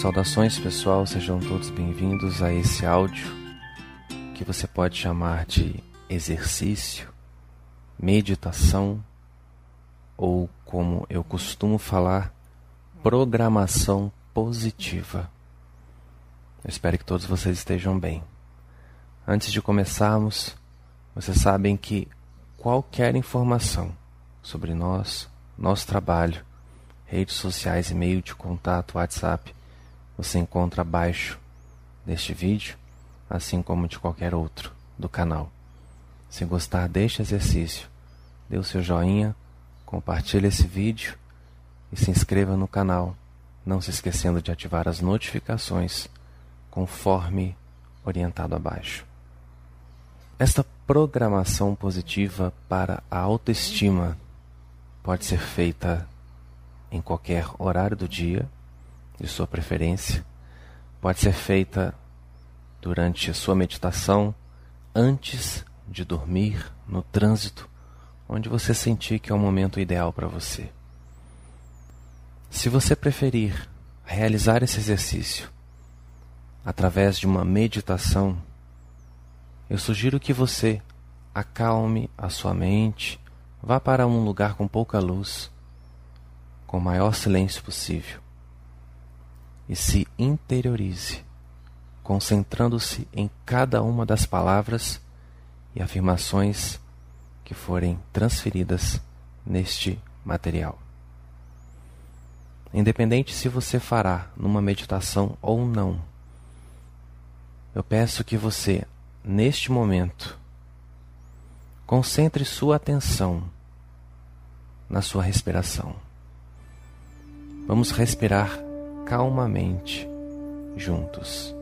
Saudações pessoal, sejam todos bem-vindos a esse áudio que você pode chamar de exercício, meditação ou, como eu costumo falar, programação positiva. Eu espero que todos vocês estejam bem. Antes de começarmos, vocês sabem que qualquer informação sobre nós, nosso trabalho, redes sociais e meio de contato, WhatsApp, você encontra abaixo deste vídeo, assim como de qualquer outro do canal. Se gostar deste exercício, dê o seu joinha, compartilhe esse vídeo e se inscreva no canal, não se esquecendo de ativar as notificações conforme orientado abaixo. Esta programação positiva para a autoestima pode ser feita em qualquer horário do dia, de sua preferência. Pode ser feita durante a sua meditação, antes de dormir, no trânsito, onde você sentir que é o momento ideal para você. Se você preferir realizar esse exercício através de uma meditação, eu sugiro que você acalme a sua mente, vá para um lugar com pouca luz com o maior silêncio possível e se interiorize, concentrando-se em cada uma das palavras e afirmações que forem transferidas neste material. Independente se você fará numa meditação ou não, eu peço que você, neste momento, concentre sua atenção na sua respiração. Vamos respirar calmamente juntos.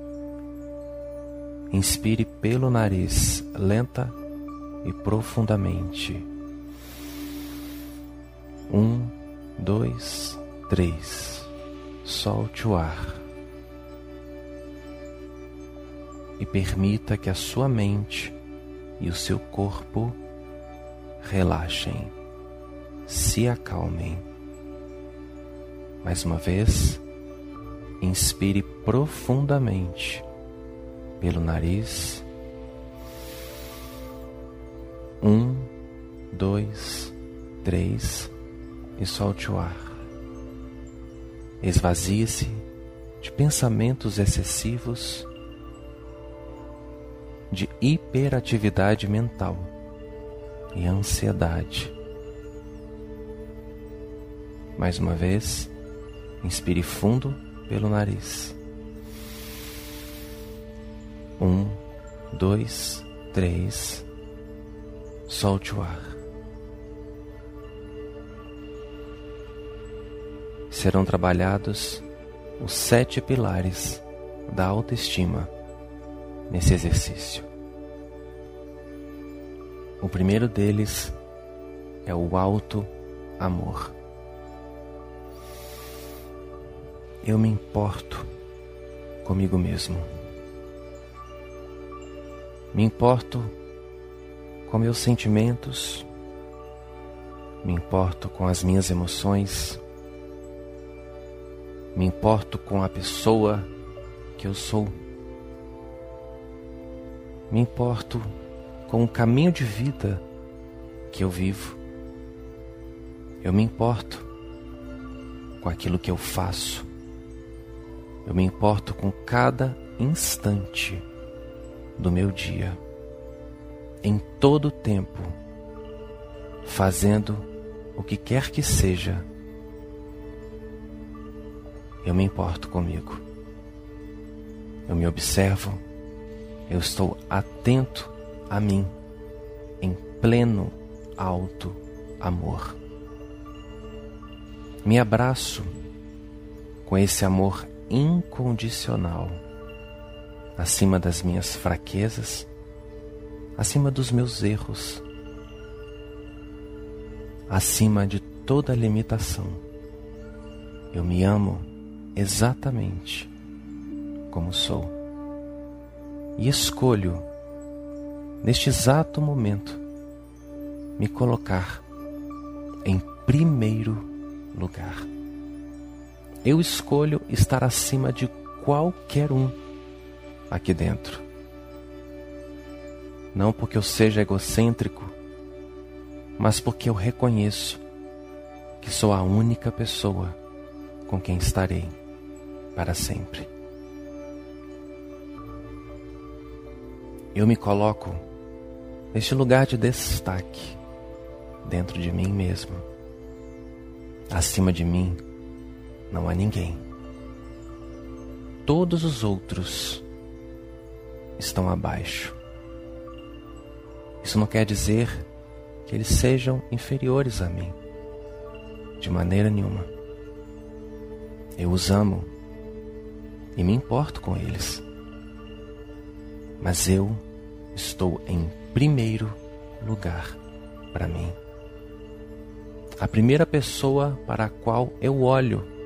Inspire pelo nariz, lenta e profundamente. Um, dois, três. Solte o ar. E permita que a sua mente e o seu corpo relaxem, se acalmem. Mais uma vez, inspire profundamente pelo nariz. Um, dois, três e solte o ar. Esvazie-se de pensamentos excessivos, de hiperatividade mental e ansiedade. Mais uma vez, Inspire fundo pelo nariz. Um, dois, três. Solte o ar. Serão trabalhados os sete pilares da autoestima nesse exercício. O primeiro deles é o alto amor. Eu me importo comigo mesmo. Me importo com meus sentimentos, me importo com as minhas emoções, me importo com a pessoa que eu sou, me importo com o caminho de vida que eu vivo, eu me importo com aquilo que eu faço, eu me importo com cada instante do meu dia, em todo o tempo, fazendo o que quer que seja. Eu me importo comigo. Eu me observo. Eu estou atento a mim, em pleno alto amor. Me abraço com esse amor incondicional, acima das minhas fraquezas, acima dos meus erros, acima de toda limitação. Eu me amo exatamente como sou e escolho, neste exato momento, me colocar em primeiro lugar. Eu escolho estar acima de qualquer um aqui dentro. Não porque eu seja egocêntrico, mas porque eu reconheço que sou a única pessoa com quem estarei para sempre. Eu me coloco neste lugar de destaque dentro de mim mesmo. Acima de mim não há ninguém. Todos os outros estão abaixo. Isso não quer dizer que eles sejam inferiores a mim, de maneira nenhuma. Eu os amo e me importo com eles, mas eu estou em primeiro lugar para mim. A primeira pessoa para a qual eu olho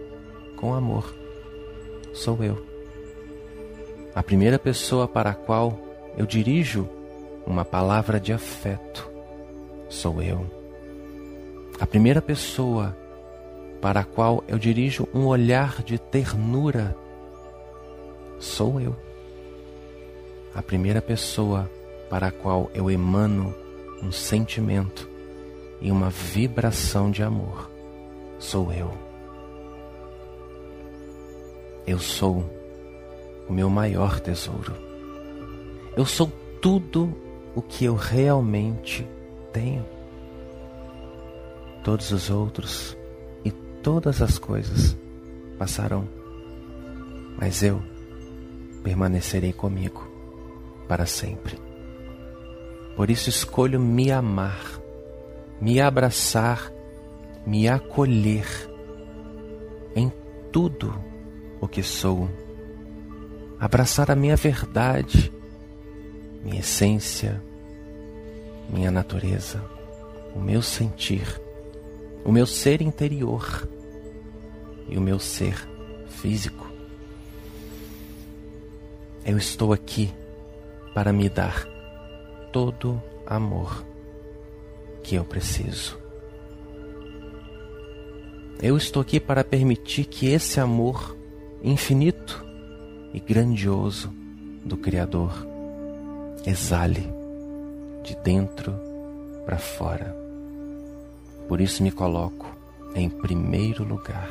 com amor sou eu. A primeira pessoa para a qual eu dirijo uma palavra de afeto sou eu. A primeira pessoa para a qual eu dirijo um olhar de ternura sou eu. A primeira pessoa para a qual eu emano um sentimento e uma vibração de amor sou eu. Eu sou o meu maior tesouro. Eu sou tudo o que eu realmente tenho. Todos os outros e todas as coisas passarão, mas eu permanecerei comigo para sempre. Por isso escolho me amar me abraçar, me acolher em tudo o que sou, abraçar a minha verdade, minha essência, minha natureza, o meu sentir, o meu ser interior e o meu ser físico. Eu estou aqui para me dar todo amor que eu preciso. Eu estou aqui para permitir que esse amor infinito e grandioso do Criador exale de dentro para fora. Por isso me coloco em primeiro lugar,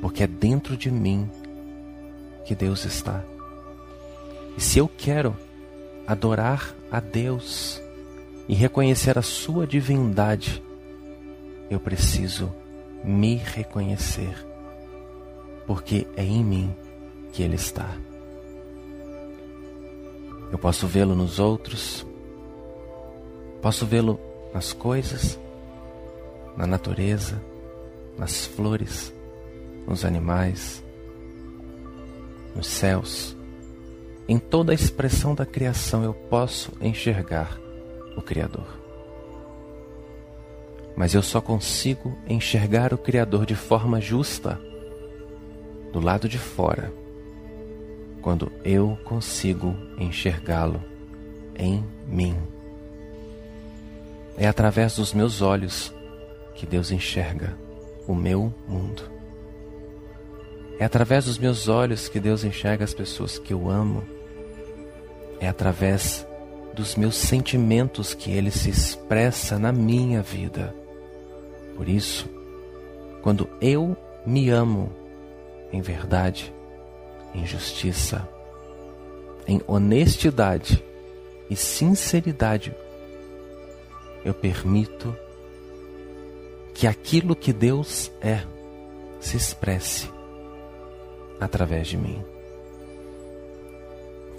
porque é dentro de mim que Deus está. E se eu quero adorar a Deus, e reconhecer a sua divindade, eu preciso me reconhecer, porque é em mim que Ele está. Eu posso vê-lo nos outros, posso vê-lo nas coisas, na natureza, nas flores, nos animais, nos céus. Em toda a expressão da criação eu posso enxergar o Criador. Mas eu só consigo enxergar o Criador de forma justa do lado de fora, quando eu consigo enxergá-lo em mim. É através dos meus olhos que Deus enxerga o meu mundo. É através dos meus olhos que Deus enxerga as pessoas que eu amo. É através dos meus sentimentos que ele se expressa na minha vida. Por isso, quando eu me amo em verdade, em justiça, em honestidade e sinceridade, eu permito que aquilo que Deus é se expresse através de mim.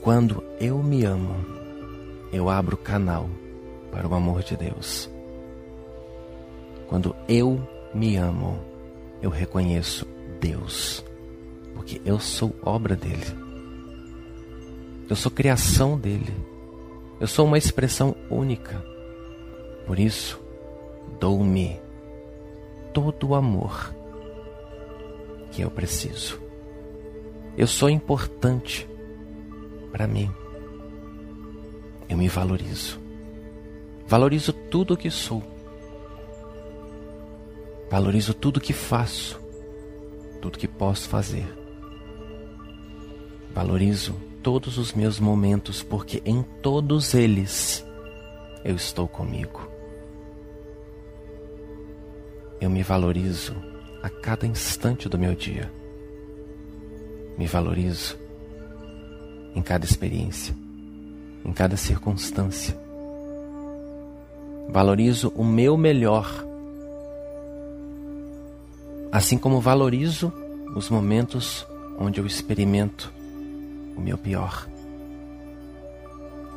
Quando eu me amo, eu abro canal para o amor de Deus. Quando eu me amo, eu reconheço Deus, porque eu sou obra dele. Eu sou criação dele. Eu sou uma expressão única. Por isso, dou-me todo o amor que eu preciso. Eu sou importante para mim eu me valorizo. Valorizo tudo o que sou. Valorizo tudo o que faço. tudo que posso fazer. Valorizo todos os meus momentos, porque em todos eles eu estou comigo. Eu me valorizo a cada instante do meu dia. Me valorizo em cada experiência, em cada circunstância. Valorizo o meu melhor, assim como valorizo os momentos onde eu experimento o meu pior.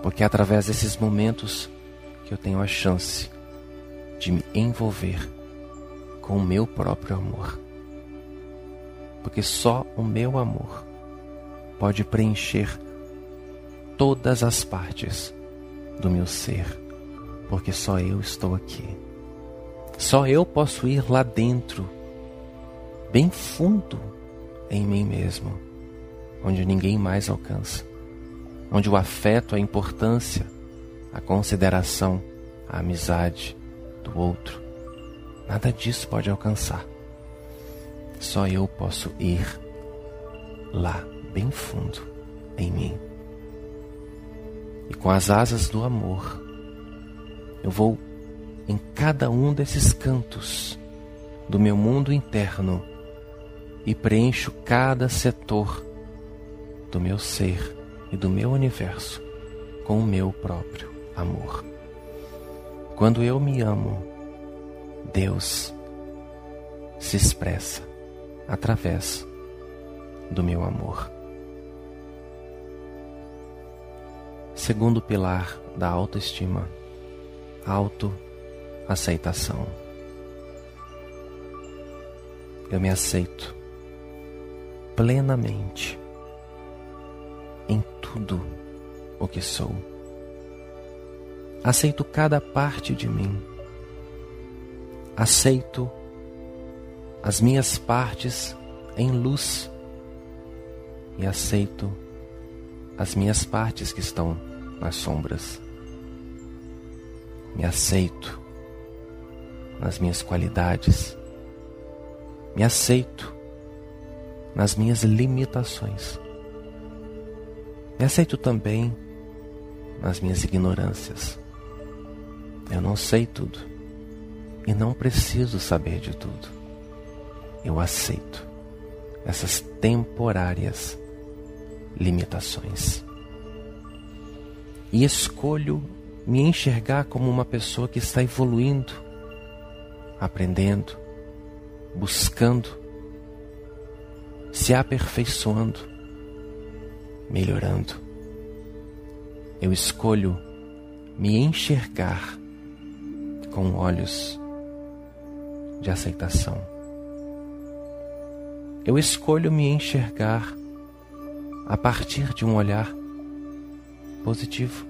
Porque é através desses momentos que eu tenho a chance de me envolver com o meu próprio amor. Porque só o meu amor pode preencher todas as partes do meu ser, porque só eu estou aqui. Só eu posso ir lá dentro, bem fundo em mim mesmo, onde ninguém mais alcança, onde o afeto, a importância, a consideração, a amizade do outro, nada disso pode alcançar. Só eu posso ir lá, bem fundo em mim e com as asas do amor, eu vou em cada um desses cantos do meu mundo interno e preencho cada setor do meu ser e do meu universo com o meu próprio amor. Quando eu me amo, Deus se expressa através do meu amor. Segundo pilar da autoestima, autoaceitação. Eu me aceito plenamente em tudo o que sou. Aceito cada parte de mim. Aceito as minhas partes em luz e aceito as minhas partes que estão nas sombras. Me aceito nas minhas qualidades. Me aceito nas minhas limitações. Me aceito também nas minhas ignorâncias. Eu não sei tudo e não preciso saber de tudo. Eu aceito essas temporárias limitações e escolho me enxergar como uma pessoa que está evoluindo, aprendendo, buscando, se aperfeiçoando, melhorando. Eu escolho me enxergar com olhos de aceitação. Eu escolho me enxergar a partir de um olhar positivo.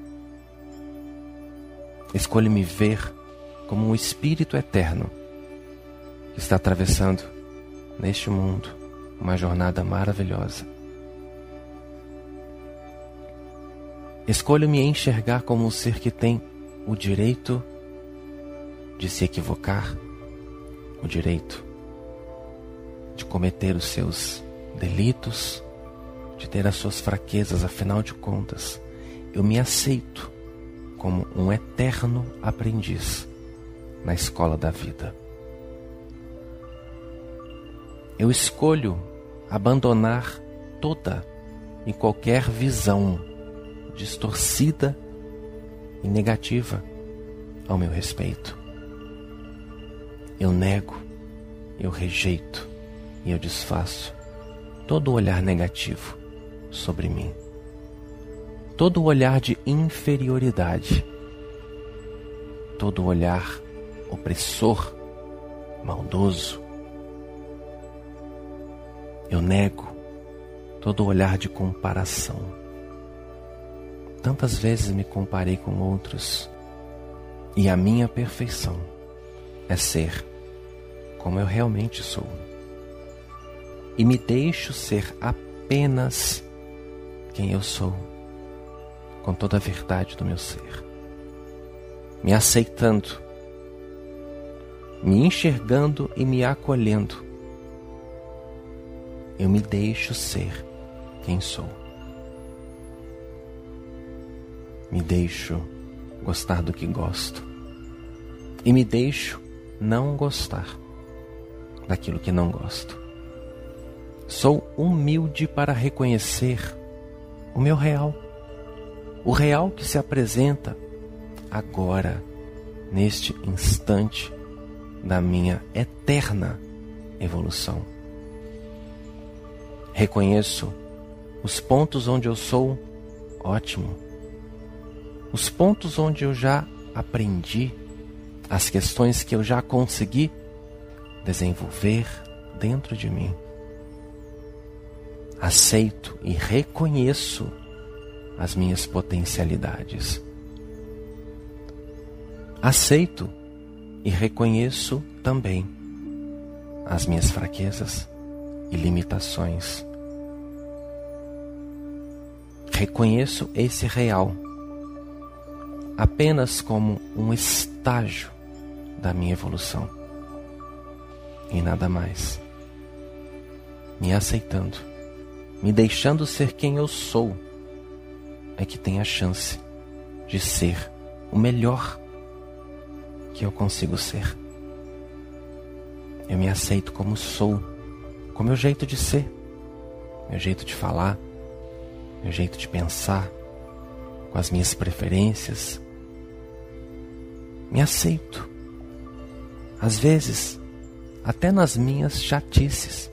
Escolho me ver como um espírito eterno que está atravessando neste mundo uma jornada maravilhosa. Escolho me enxergar como um ser que tem o direito de se equivocar, o direito de cometer os seus delitos, de ter as suas fraquezas, afinal de contas, eu me aceito como um eterno aprendiz na escola da vida. Eu escolho abandonar toda e qualquer visão distorcida e negativa ao meu respeito. Eu nego, eu rejeito e eu desfaço todo olhar negativo sobre mim todo olhar de inferioridade, todo olhar opressor, maldoso. Eu nego todo olhar de comparação. Tantas vezes me comparei com outros e a minha perfeição é ser como eu realmente sou. E me deixo ser apenas quem eu sou com toda a verdade do meu ser, me aceitando, me enxergando e me acolhendo, eu me deixo ser quem sou. Me deixo gostar do que gosto e me deixo não gostar daquilo que não gosto. Sou humilde para reconhecer o meu real, o real que se apresenta agora, neste instante da minha eterna evolução. Reconheço os pontos onde eu sou ótimo, os pontos onde eu já aprendi, as questões que eu já consegui desenvolver dentro de mim. Aceito e reconheço as minhas potencialidades. Aceito e reconheço também as minhas fraquezas e limitações. Reconheço esse real apenas como um estágio da minha evolução. E nada mais. Me aceitando, me deixando ser quem eu sou, é que tem a chance de ser o melhor que eu consigo ser. Eu me aceito como sou, com meu jeito de ser, meu jeito de falar, meu jeito de pensar, com as minhas preferências. Me aceito. Às vezes, até nas minhas chatices.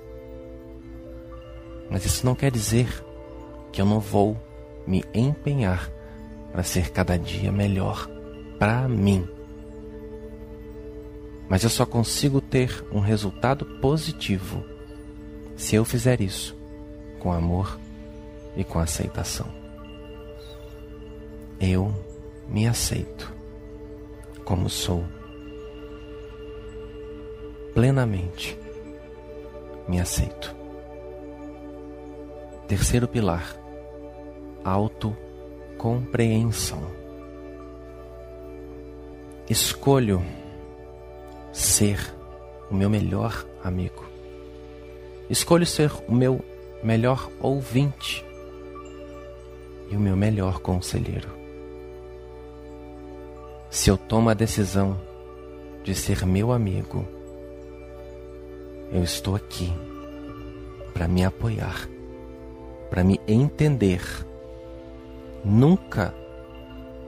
Mas isso não quer dizer que eu não vou me empenhar para ser cada dia melhor para mim. Mas eu só consigo ter um resultado positivo se eu fizer isso com amor e com aceitação. Eu me aceito como sou plenamente me aceito. Terceiro pilar: autocompreensão. Escolho ser o meu melhor amigo. Escolho ser o meu melhor ouvinte e o meu melhor conselheiro. Se eu tomo a decisão de ser meu amigo, eu estou aqui para me apoiar, para me entender, nunca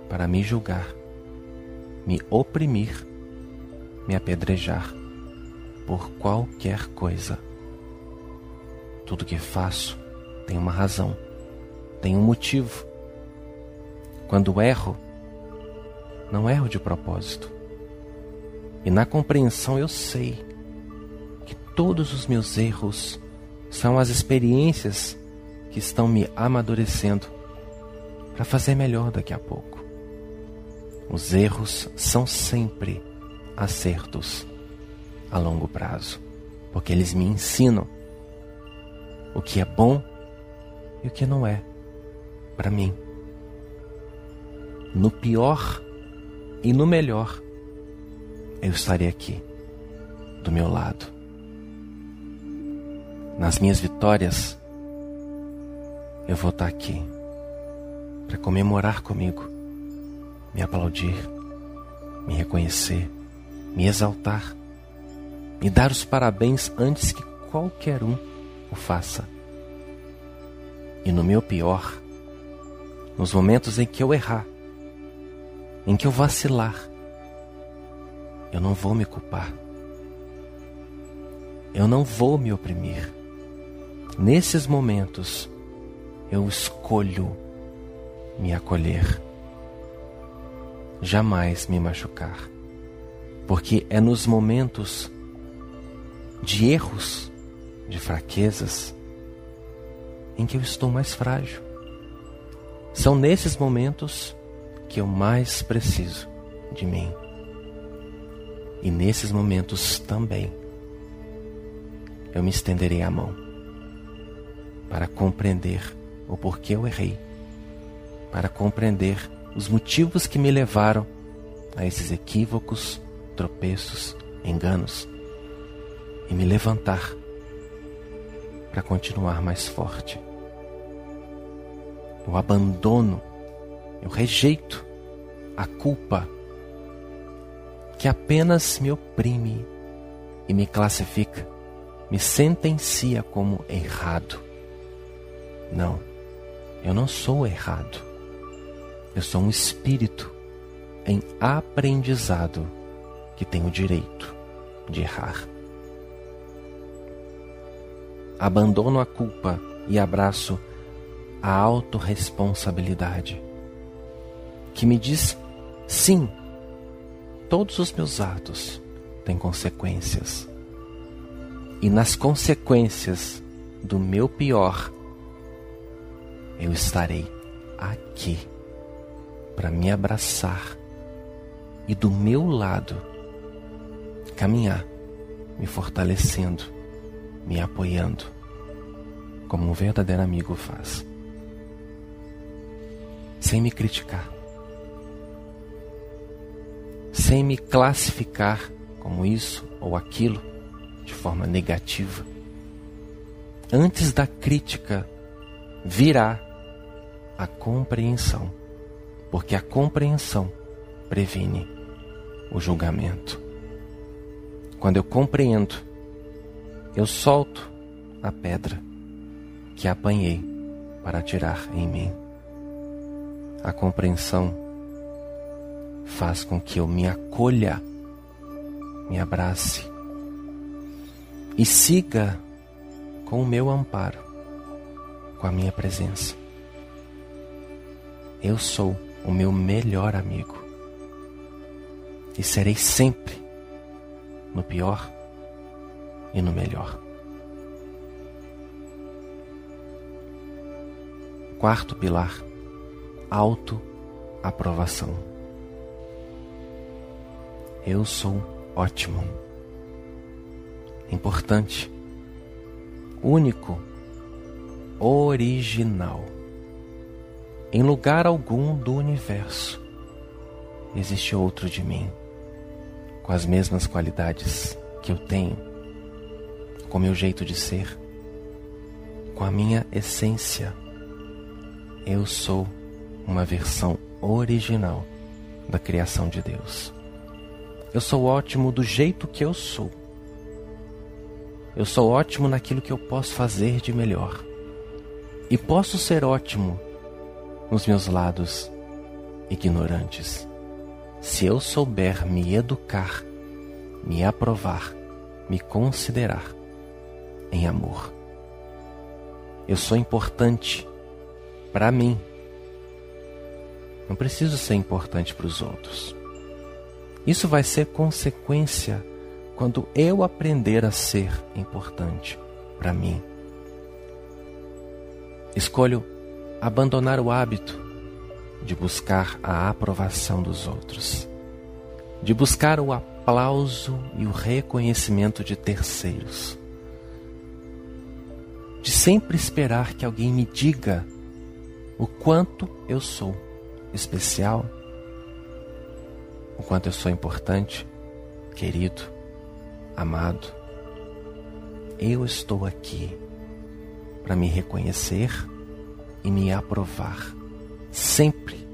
para me julgar, me oprimir, me apedrejar por qualquer coisa. Tudo que faço tem uma razão, tem um motivo. Quando erro, não erro de propósito. E na compreensão eu sei todos os meus erros são as experiências que estão me amadurecendo para fazer melhor daqui a pouco. Os erros são sempre acertos a longo prazo, porque eles me ensinam o que é bom e o que não é para mim. No pior e no melhor, eu estarei aqui, do meu lado nas minhas vitórias, eu vou estar aqui para comemorar comigo, me aplaudir, me reconhecer, me exaltar, me dar os parabéns antes que qualquer um o faça. E no meu pior, nos momentos em que eu errar, em que eu vacilar, eu não vou me culpar. Eu não vou me oprimir. Nesses momentos, eu escolho me acolher, jamais me machucar, porque é nos momentos de erros, de fraquezas, em que eu estou mais frágil. São nesses momentos que eu mais preciso de mim. E nesses momentos também eu me estenderei a mão para compreender o porquê eu errei, para compreender os motivos que me levaram a esses equívocos, tropeços, enganos e me levantar para continuar mais forte. Eu abandono, eu rejeito a culpa que apenas me oprime e me classifica, me sentencia como errado. Não, eu não sou errado. Eu sou um espírito em aprendizado que tem o direito de errar. Abandono a culpa e abraço a autorresponsabilidade, que me diz sim, todos os meus atos têm consequências. E nas consequências do meu pior, eu estarei aqui para me abraçar e do meu lado caminhar, me fortalecendo, me apoiando, como um verdadeiro amigo faz, sem me criticar, sem me classificar como isso ou aquilo de forma negativa. Antes da crítica virá a compreensão, porque a compreensão previne o julgamento. Quando eu compreendo, eu solto a pedra que apanhei para tirar em mim. A compreensão faz com que eu me acolha, me abrace e siga com o meu amparo, com a minha presença. Eu sou o meu melhor amigo. E serei sempre no pior e no melhor. Quarto pilar: autoaprovação. Eu sou ótimo, importante, único, original. Em lugar algum do universo existe outro de mim, com as mesmas qualidades que eu tenho, com meu jeito de ser, com a minha essência. Eu sou uma versão original da criação de Deus. Eu sou ótimo do jeito que eu sou. Eu sou ótimo naquilo que eu posso fazer de melhor. E posso ser ótimo nos meus lados ignorantes. Se eu souber me educar, me aprovar, me considerar em amor. Eu sou importante para mim. Não preciso ser importante para os outros. Isso vai ser consequência quando eu aprender a ser importante para mim. Escolho abandonar o hábito de buscar a aprovação dos outros, de buscar o aplauso e o reconhecimento de terceiros, de sempre esperar que alguém me diga o quanto eu sou especial, o quanto eu sou importante, querido, amado. Eu estou aqui para me reconhecer e me aprovar. Sempre.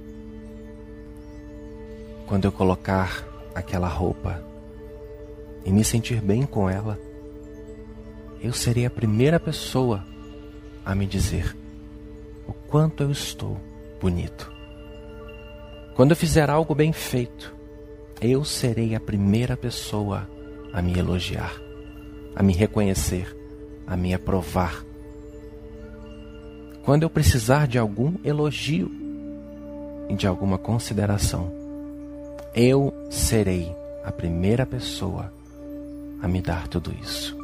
Quando eu colocar aquela roupa e me sentir bem com ela, eu serei a primeira pessoa a me dizer o quanto eu estou bonito. Quando eu fizer algo bem feito, eu serei a primeira pessoa a me elogiar, a me reconhecer, a me aprovar quando eu precisar de algum elogio e de alguma consideração, eu serei a primeira pessoa a me dar tudo isso.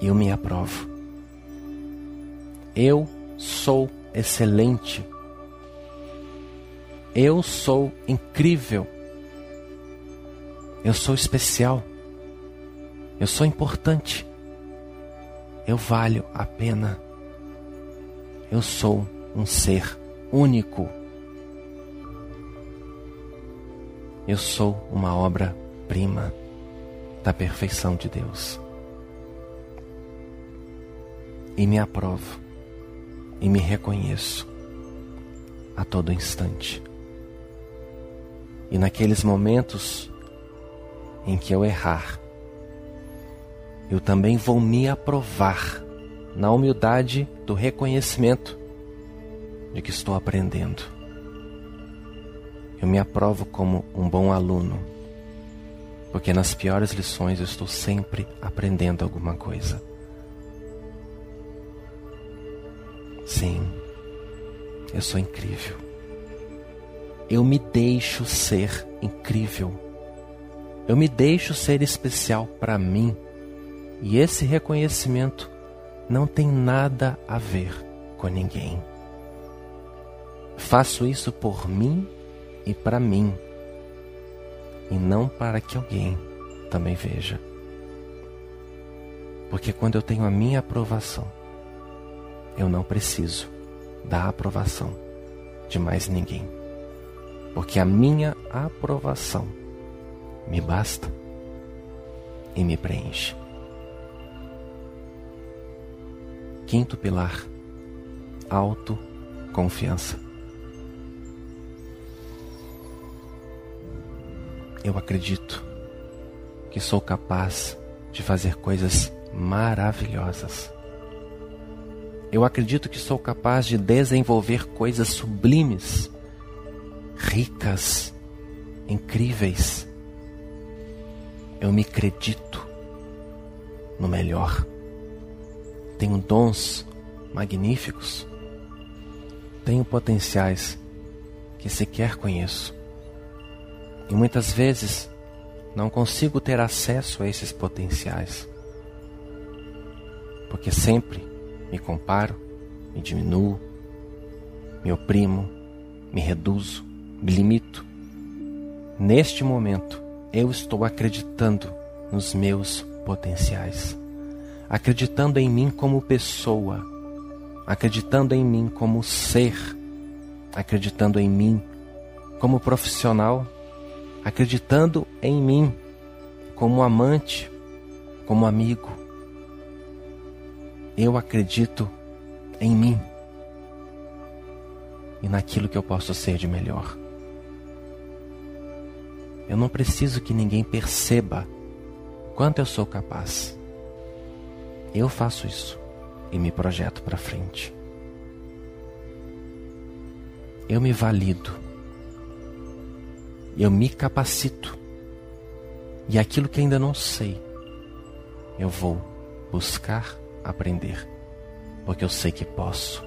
Eu me aprovo. Eu sou excelente. Eu sou incrível. Eu sou especial. Eu sou importante. Eu valho a pena. Eu sou um ser único. Eu sou uma obra-prima da perfeição de Deus. e me aprovo e me reconheço a todo instante. E naqueles momentos em que eu errar, eu também vou me aprovar na humildade do reconhecimento de que estou aprendendo. Eu me aprovo como um bom aluno, porque nas piores lições eu estou sempre aprendendo alguma coisa. Sim, eu sou incrível. Eu me deixo ser incrível. Eu me deixo ser especial para mim. E esse reconhecimento não tem nada a ver com ninguém. Faço isso por mim e para mim, e não para que alguém também veja. Porque quando eu tenho a minha aprovação, eu não preciso da aprovação de mais ninguém. Porque a minha aprovação me basta e me preenche. Quinto pilar: autoconfiança. Eu acredito que sou capaz de fazer coisas maravilhosas. Eu acredito que sou capaz de desenvolver coisas sublimes, ricas, incríveis. Eu me acredito no melhor tenho dons magníficos, tenho potenciais que sequer conheço. E muitas vezes não consigo ter acesso a esses potenciais, porque sempre me comparo, me diminuo, me oprimo, me reduzo, me limito. Neste momento, eu estou acreditando nos meus potenciais acreditando em mim como pessoa, acreditando em mim como ser, acreditando em mim como profissional, acreditando em mim como amante, como amigo. Eu acredito em mim e naquilo que eu posso ser de melhor. Eu não preciso que ninguém perceba quanto eu sou capaz. Eu faço isso e me projeto para frente. Eu me valido. Eu me capacito. E aquilo que ainda não sei, eu vou buscar aprender, porque eu sei que posso.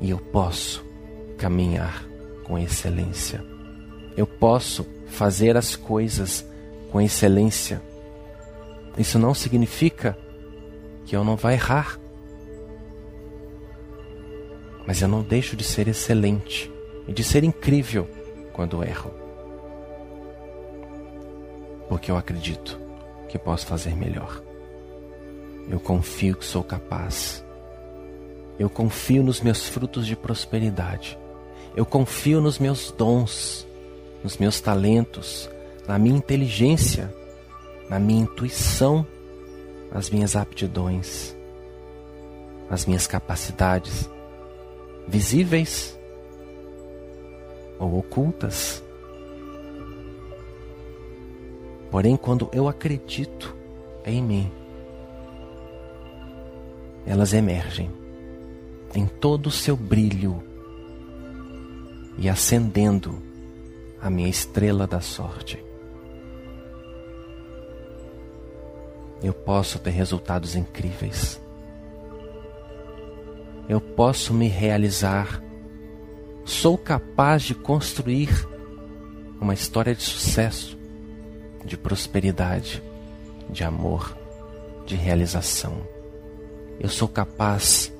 E eu posso caminhar com excelência. Eu posso fazer as coisas com excelência isso não significa que eu não vá errar. Mas eu não deixo de ser excelente e de ser incrível quando erro. Porque eu acredito que posso fazer melhor. Eu confio que sou capaz. Eu confio nos meus frutos de prosperidade. Eu confio nos meus dons, nos meus talentos, na minha inteligência na minha intuição, as minhas aptidões, as minhas capacidades, visíveis ou ocultas. Porém, quando eu acredito em mim, elas emergem em todo o seu brilho e acendendo a minha estrela da sorte. eu posso ter resultados incríveis. Eu posso me realizar. Sou capaz de construir uma história de sucesso, de prosperidade, de amor, de realização. Eu sou capaz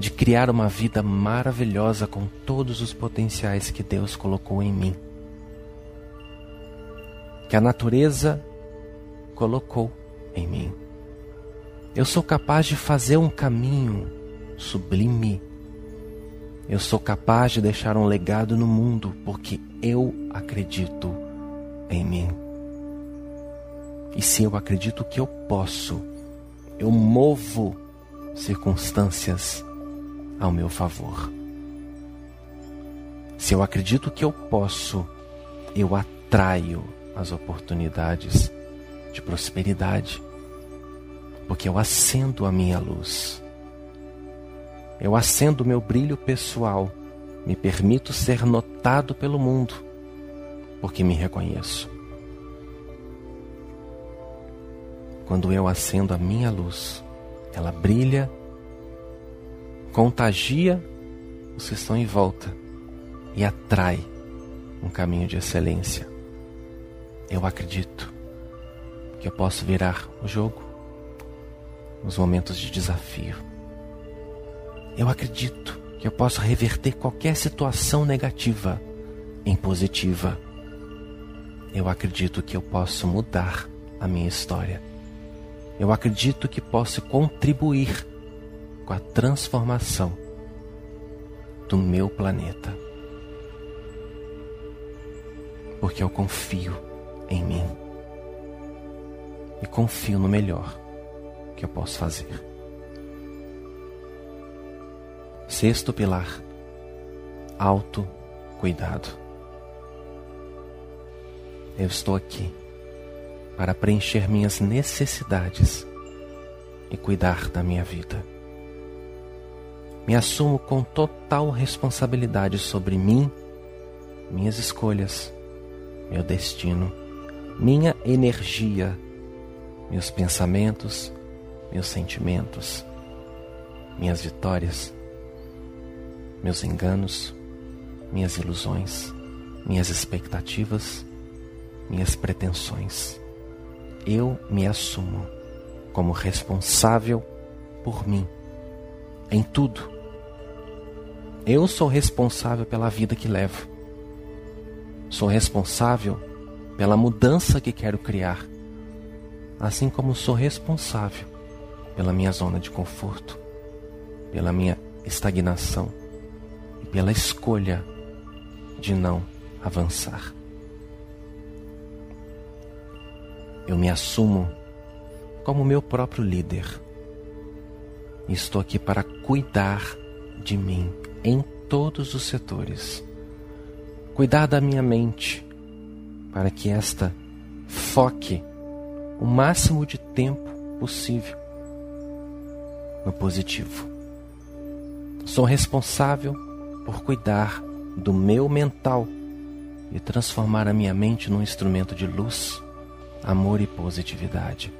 de criar uma vida maravilhosa com todos os potenciais que Deus colocou em mim. Que a natureza colocou em mim. Eu sou capaz de fazer um caminho sublime. Eu sou capaz de deixar um legado no mundo porque eu acredito em mim. E se eu acredito que eu posso, eu movo circunstâncias ao meu favor. Se eu acredito que eu posso, eu atraio as oportunidades de prosperidade, porque eu acendo a minha luz. Eu acendo o meu brilho pessoal, me permito ser notado pelo mundo, porque me reconheço. Quando eu acendo a minha luz, ela brilha, contagia os que estão em volta e atrai um caminho de excelência. Eu acredito que eu posso virar o jogo nos momentos de desafio. Eu acredito que eu posso reverter qualquer situação negativa em positiva. Eu acredito que eu posso mudar a minha história. Eu acredito que posso contribuir com a transformação do meu planeta. Porque eu confio em mim e confio no melhor que eu posso fazer. Sexto pilar: autocuidado. Eu estou aqui para preencher minhas necessidades e cuidar da minha vida. Me assumo com total responsabilidade sobre mim, minhas escolhas, meu destino, minha energia meus pensamentos, meus sentimentos, minhas vitórias, meus enganos, minhas ilusões, minhas expectativas, minhas pretensões. Eu me assumo como responsável por mim em tudo. Eu sou responsável pela vida que levo. Sou responsável pela mudança que quero criar assim como sou responsável pela minha zona de conforto, pela minha estagnação e pela escolha de não avançar. Eu me assumo como meu próprio líder. Estou aqui para cuidar de mim em todos os setores. Cuidar da minha mente para que esta foque o máximo de tempo possível no positivo. Sou responsável por cuidar do meu mental e transformar a minha mente num instrumento de luz, amor e positividade.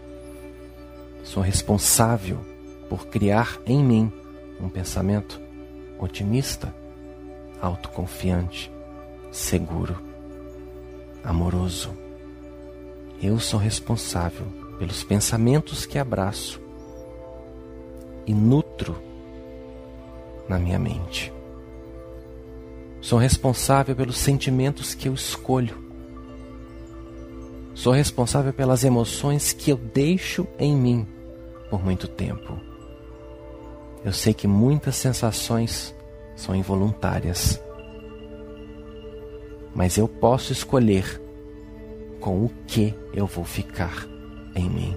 Sou responsável por criar em mim um pensamento otimista, autoconfiante, seguro, amoroso eu sou responsável pelos pensamentos que abraço e nutro na minha mente. Sou responsável pelos sentimentos que eu escolho. Sou responsável pelas emoções que eu deixo em mim por muito tempo. Eu sei que muitas sensações são involuntárias, mas eu posso escolher com o que eu vou ficar em mim.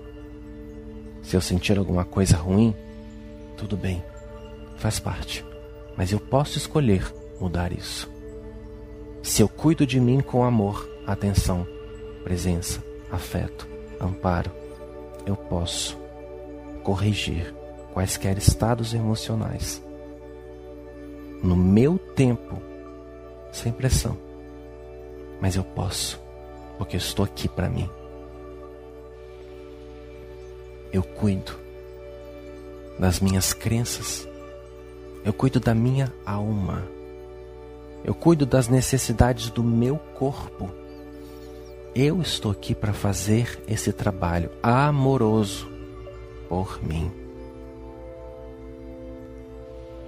Se eu sentir alguma coisa ruim, tudo bem, faz parte, mas eu posso escolher mudar isso. Se eu cuido de mim com amor, atenção, presença, afeto, amparo, eu posso corrigir quaisquer estados emocionais no meu tempo, sem pressão, mas eu posso porque eu estou aqui para mim. Eu cuido das minhas crenças, eu cuido da minha alma, eu cuido das necessidades do meu corpo. Eu estou aqui para fazer esse trabalho amoroso por mim.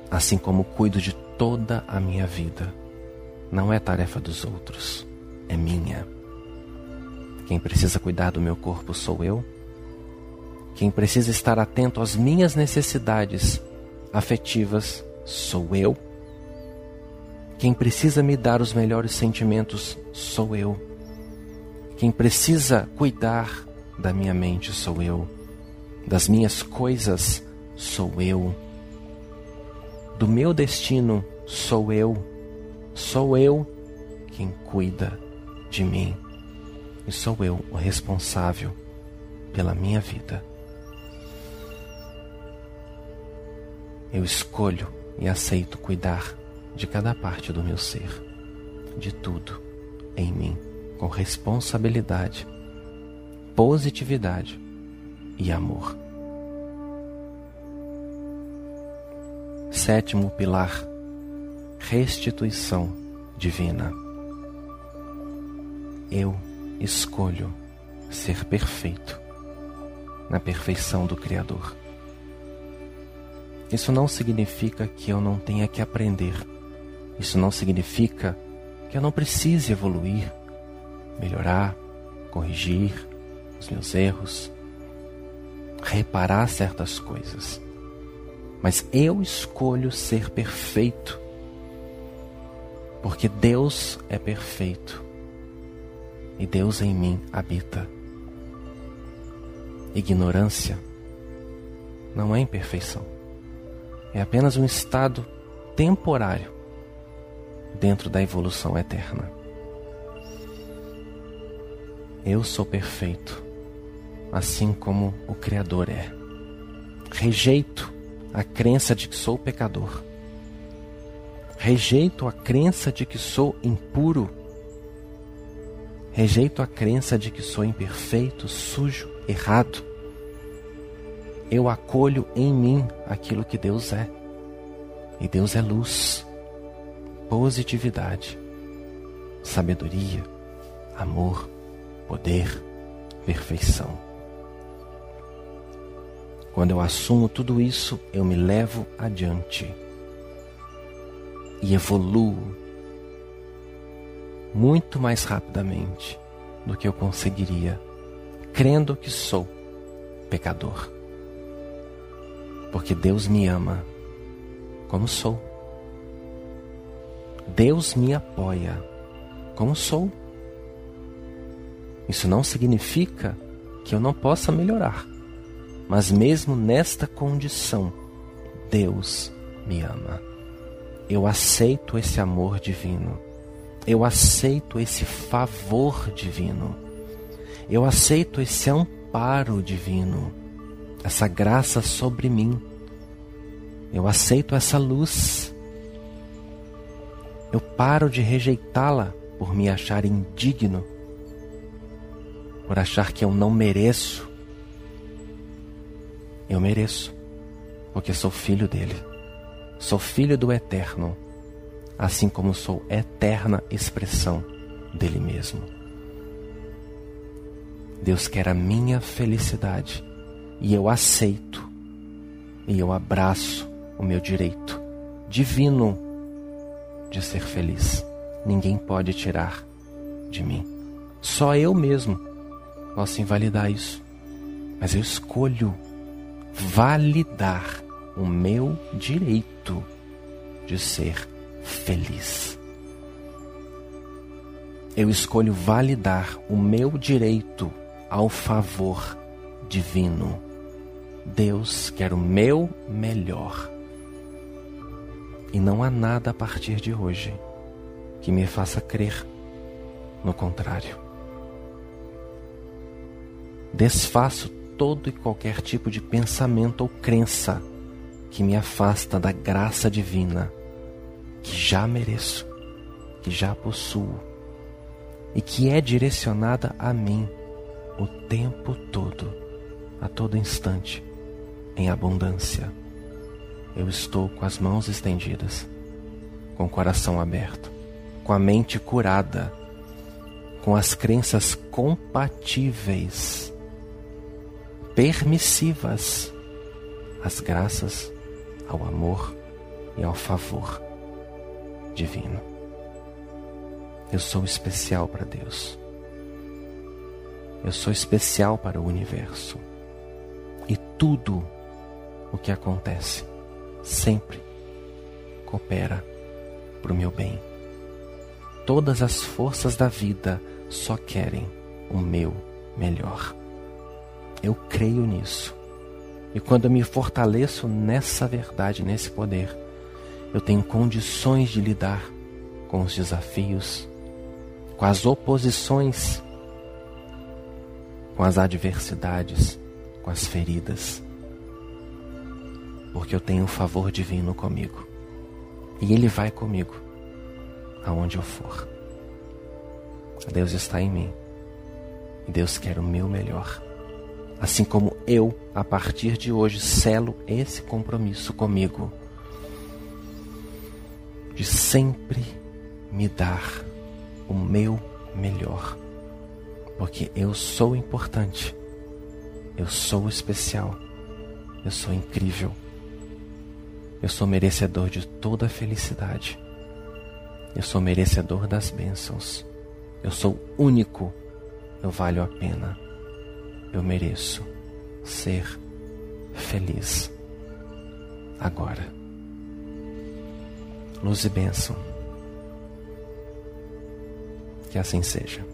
Assim como cuido de toda a minha vida. Não é tarefa dos outros, é minha. Quem precisa cuidar do meu corpo sou eu. Quem precisa estar atento às minhas necessidades afetivas sou eu. Quem precisa me dar os melhores sentimentos sou eu. Quem precisa cuidar da minha mente sou eu. Das minhas coisas sou eu. Do meu destino sou eu. Sou eu quem cuida de mim. E sou eu o responsável pela minha vida. Eu escolho e aceito cuidar de cada parte do meu ser, de tudo em mim, com responsabilidade, positividade e amor. Sétimo pilar: restituição divina. Eu escolho ser perfeito na perfeição do Criador. Isso não significa que eu não tenha que aprender. Isso não significa que eu não precise evoluir, melhorar, corrigir os meus erros, reparar certas coisas. Mas eu escolho ser perfeito, porque Deus é perfeito e Deus em mim habita. Ignorância não é imperfeição, é apenas um estado temporário dentro da evolução eterna. Eu sou perfeito, assim como o Criador é. Rejeito a crença de que sou pecador. Rejeito a crença de que sou impuro. Rejeito a crença de que sou imperfeito, sujo, errado. Eu acolho em mim aquilo que Deus é. E Deus é luz, positividade, sabedoria, amor, poder, perfeição. Quando eu assumo tudo isso, eu me levo adiante e evoluo muito mais rapidamente do que eu conseguiria, crendo que sou pecador. Porque Deus me ama como sou. Deus me apoia como sou. Isso não significa que eu não possa melhorar. Mas mesmo nesta condição, Deus me ama. Eu aceito esse amor divino. Eu aceito esse favor divino. Eu aceito esse amparo divino, essa graça sobre mim. Eu aceito essa luz. Eu paro de rejeitá-la por me achar indigno, por achar que eu não mereço eu mereço, porque sou filho dele. Sou filho do Eterno, assim como sou eterna expressão dele mesmo. Deus quer a minha felicidade e eu aceito e eu abraço o meu direito divino de ser feliz. Ninguém pode tirar de mim. Só eu mesmo posso invalidar isso. Mas eu escolho validar o meu direito de ser feliz. Eu escolho validar o meu direito ao favor divino. Deus quer o meu melhor. E não há nada a partir de hoje que me faça crer no contrário. Desfaço todo e qualquer tipo de pensamento ou crença que me afasta da graça divina que já mereço, que já possuo e que é direcionada a mim o tempo todo, a todo instante, em abundância. Eu estou com as mãos estendidas, com o coração aberto, com a mente curada, com as crenças compatíveis permissivas às graças, ao amor e ao favor divino. Eu sou especial para Deus. Eu sou especial para o universo. E tudo o que acontece sempre coopera para o meu bem. Todas as forças da vida só querem o meu melhor. Eu creio nisso E quando eu me fortaleço nessa verdade, nesse poder, eu tenho condições de lidar com os desafios, com as oposições, com as adversidades, com as feridas. Porque eu tenho um favor divino comigo. E Ele vai comigo aonde eu for. Deus está em mim. E Deus quer o meu melhor. Assim como eu, a partir de hoje, selo esse compromisso comigo de sempre me dar o meu melhor. Porque eu sou importante. Eu sou especial. Eu sou incrível. Eu sou merecedor de toda a felicidade. Eu sou merecedor das bênçãos. Eu sou único. Eu valho a pena. Eu mereço ser feliz agora. Luz e bênção. Que assim seja.